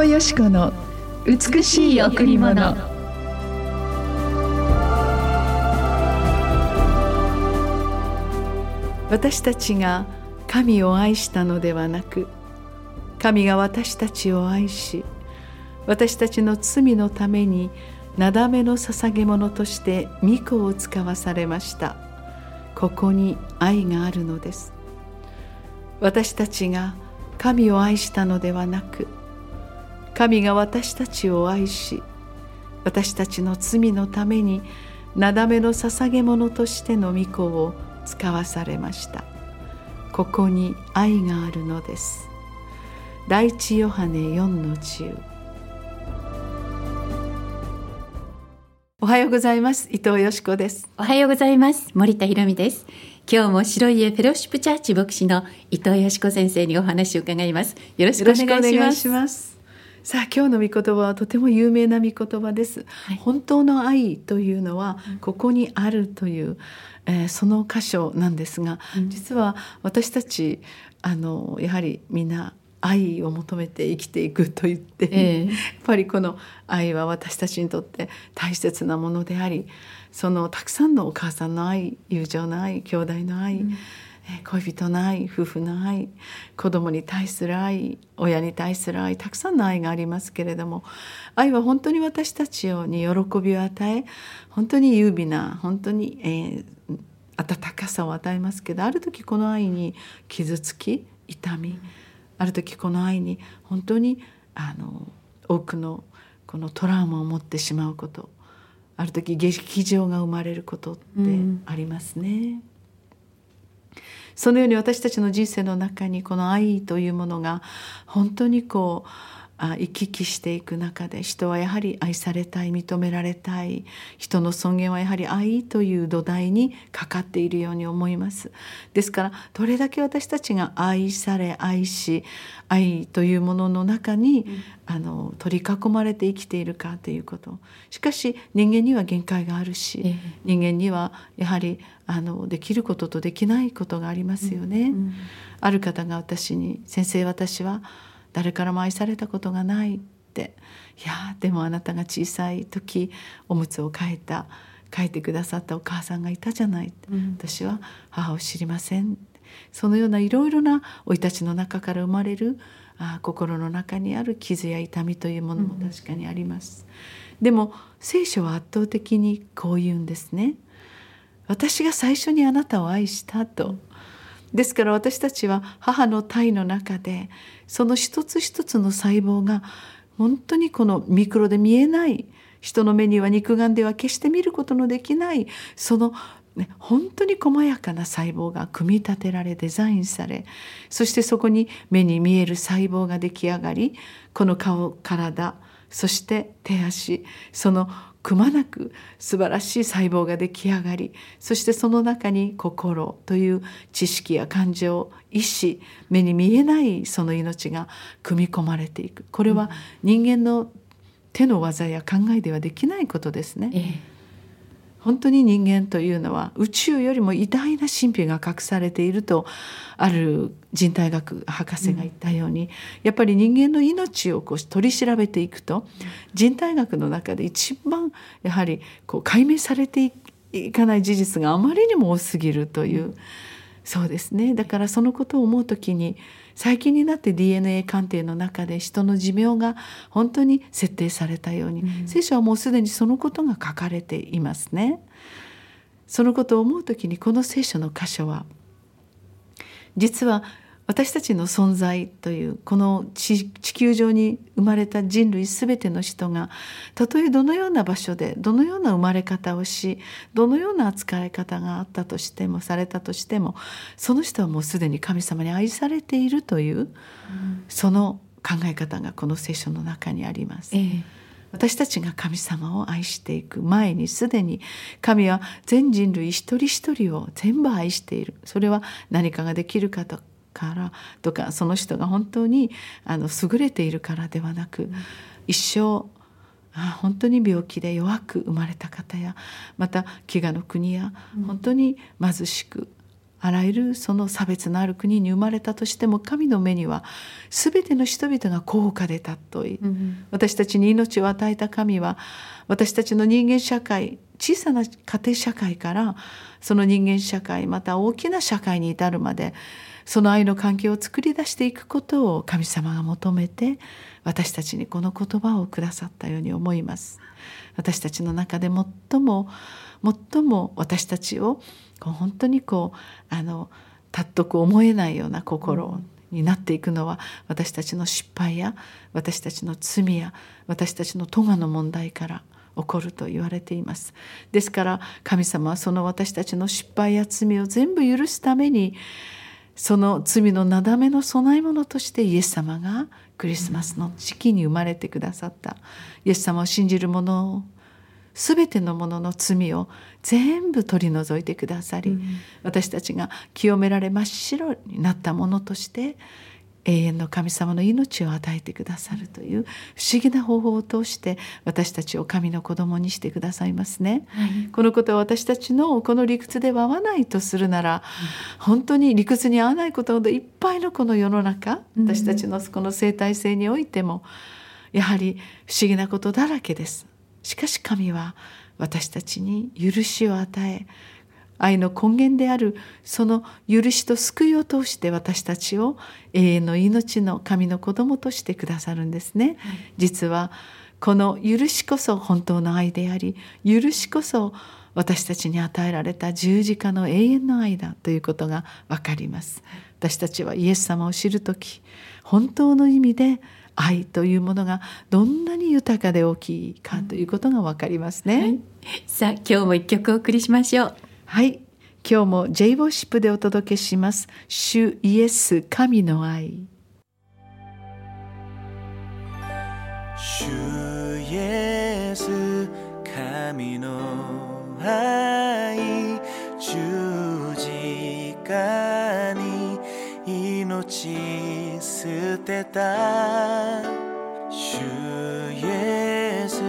藤よし子の美しい贈り物。私たちが神を愛したのではなく神が私たちを愛し私たちの罪のためになだめの捧げ物として御子を使わされました。ここに愛があるのです。私たちが神を愛したのではなく神が私たちを愛し私たちの罪のためになだめの捧げ物としての御子を使わされました。ここに愛があるのです。第一ヨハネ4の10おはようございます。伊藤よしこです。おはようございます。森田博美です。今日も白い家フェローシップチャーチ牧師の伊藤よしこ先生にお話を伺います。よろしくお願いしますさあ今日の御言葉はとても有名な御言葉です、はい、本当の愛というのはここにあるという、えー、その箇所なんですが、うん、実は私たちあのやはりみんな愛を求めて生きていくと言って、えー、やっぱりこの愛は私たちにとって大切なものでありそのたくさんのお母さんの愛友情の愛兄弟の愛、うん、恋人の愛夫婦の愛子供に対する愛親に対する愛たくさんの愛がありますけれども愛は本当に私たちに喜びを与え本当に優美な本当に、えー、温かさを与えますけどある時この愛に傷つき痛み、うんある時この愛に本当にあの多くのこのトラウマを持ってしまうことある時劇場が生まれることってありますね。うん、そのように私たちの人生の中にこの愛というものが本当にこう行き来していく中で人はやはり愛されたい認められたい。人の尊厳はやはり愛という土台にかかっているように思います。ですからどれだけ私たちが愛され愛し愛というものの中に、うん、あの取り囲まれて生きているかということ。しかし人間には限界があるし、えー、人間にはやはりあのできることとできないことがありますよね。うん。うん、ある方が私に「先生私は誰からも愛されたことがないって。いやでもあなたが小さい時おむつを替えた書いてくださったお母さんがいたじゃない、うん、私は母を知りません。そのようないろいろな生い立ちの中から生まれるあ心の中にある傷や痛みというものも確かにあります、うん、でも聖書は圧倒的にこう言うんですね。私が最初にあなたを愛したと、ですから私たちは母の体の中でその一つ一つの細胞が本当にこのミクロで見えない人の目には肉眼では決して見ることのできないその、本当に細やかな細胞が組み立てられデザインされそしてそこに目に見える細胞が出来上がりこの顔体そして手足そのくまなく素晴らしい細胞が出来上がりそしてその中に心という知識や感情意志目に見えないその命が組み込まれていく。これは人間の手の技や考えではできないことですね。ええ本当に人間というのは宇宙よりも偉大な神秘が隠されているとある人体学博士が言ったように、うん、やっぱり人間の命をこう取り調べていくと人体学の中で一番やはりこう解明されていかない事実があまりにも多すぎるという、うん、そうですねだからそのことを思う時に最近になって DNA 鑑定の中で人の寿命が本当に設定されたように、うん、聖書はもうすでにそのことが書かれていますね。そのことを思う時にこの聖書の箇所は実は私たちの存在というこの地球上に生まれた人類全ての人がたとえどのような場所でどのような生まれ方をしどのような扱い方があったとしてもされたとしてもその人はもうすでに神様に愛されているという、うん、その考え方がこの聖書の中にあります。えー私たちが神様を愛していく前にすでに神は全人類一人一人を全部愛しているそれは何かができるかとからとかその人が本当にあの優れているからではなく、うん、一生あ本当に病気で弱く生まれた方やまた飢餓の国や、本当に貧しくあらゆるその差別のある国に生まれたとしても神の目には全ての人々が高価で尊い、うん、私たちに命を与えた神は私たちの人間社会小さな家庭社会からその人間社会また大きな社会に至るまでその愛の関係を作り出していくことを神様が求めて私たちにこの言葉をくださったように思います。私たちの中で最も最も私たちをこう本当にこうあの尊く思えないような心になっていくのは私たちの失敗や私たちの罪や私たちの咎の問題から起こると言われていますですから神様はその私たちの失敗や罪を全部許すためにその罪のなだめの供え物としてイエス様がクリスマスの時期に生まれてくださった。イエス様を信じる者全てのものの罪を全部取り除いてくださり、うん、私たちが清められ真っ白になったものとして永遠の神様の命を与えてくださるという不思議な方法を通して私たちを神の子供にしてくださいますね、はい、このことは私たちのこの理屈では合わないとするなら、うん、本当に理屈に合わないことほどいっぱいのこの世の中私たちのこの生態性においてもやはり不思議なことだらけです。しかし神は私たちに許しを与え愛の根源であるその許しと救いを通して私たちを永遠の命の神の子供としてくださるんですね。はい、実はこの許しこそ本当の愛であり許しこそ私たちに与えられた十字架の永遠の愛だということが分かります。私たちはイエス様を知る時本当の意味で愛というものがどんなに豊かで大きいかということがわかりますね、はい、さあ今日も一曲お送りしましょうはい。今日も J ウォッシップでお届けします。主イエス神の愛。主イエス神の愛。十字架に命捨てた。主イエス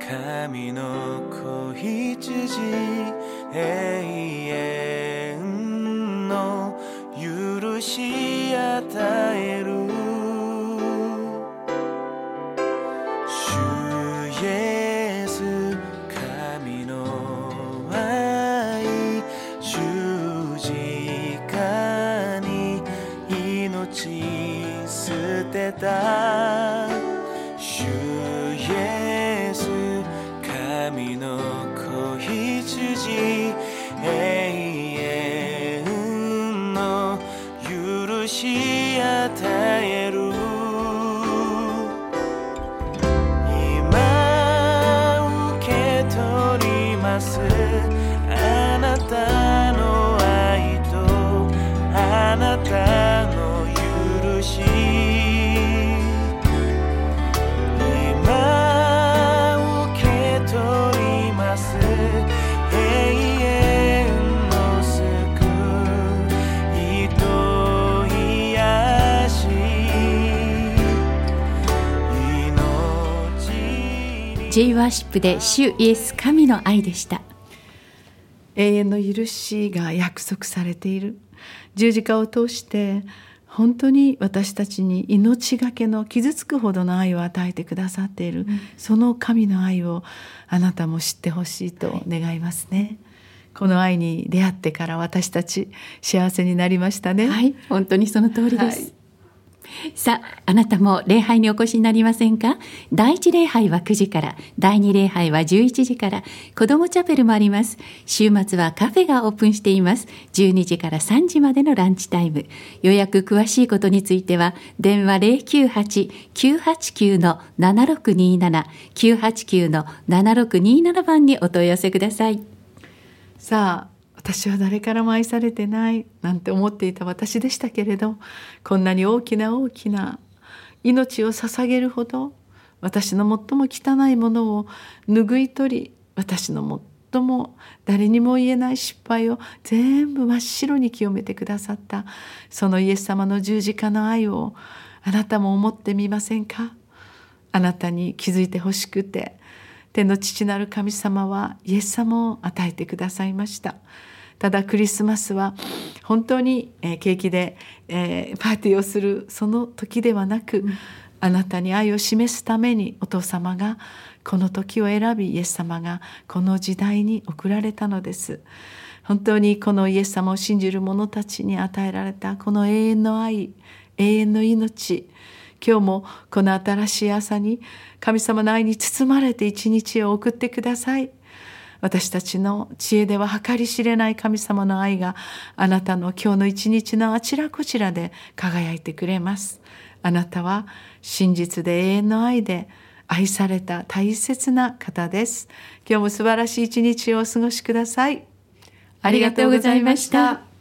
神の子羊。永遠の許しし与える。J ワーシップで主イエス神の愛でした。永遠の許しが約束されている。十字架を通して本当に私たちに命がけの傷つくほどの愛を与えてくださっている、うん、その神の愛をあなたも知ってほしいと願いますね、はい、この愛に出会ってから私たち幸せになりましたね。はい本当にその通りです、はいさあ、あなたも礼拝にお越しになりませんか？第一礼拝は9時から、第二礼拝は11時から、子供チャペルもあります。週末はカフェがオープンしています。12時から3時までのランチタイム。予約詳しいことについては、電話098-989-7627、989-7627番にお問い合わせください。さあ、私は誰からも愛されてないなんて思っていた私でしたけれどこんなに大きな大きな命を捧げるほど私の最も汚いものを拭い取り私の最も誰にも言えない失敗を全部真っ白に清めてくださったそのイエス様の十字架の愛をあなたも思ってみませんか？あなたに気づいてほしくて天の父なる神様はイエス様を与えてくださいました。ただクリスマスは本当に、えー、ケーキで、えー、パーティーをするその時ではなく、うん、あなたに愛を示すためにお父様がこの時を選びイエス様がこの時代に送られたのです。本当にこのイエス様を信じる者たちに与えられたこの永遠の愛永遠の命今日もこの新しい朝に神様の愛に包まれて一日を送ってください。私たちの知恵では計り知れない神様の愛があなたの今日の一日のあちらこちらで輝いてくれます。あなたは真実で永遠の愛で愛された大切な方です。今日も素晴らしい一日をお過ごしください。ありがとうございました。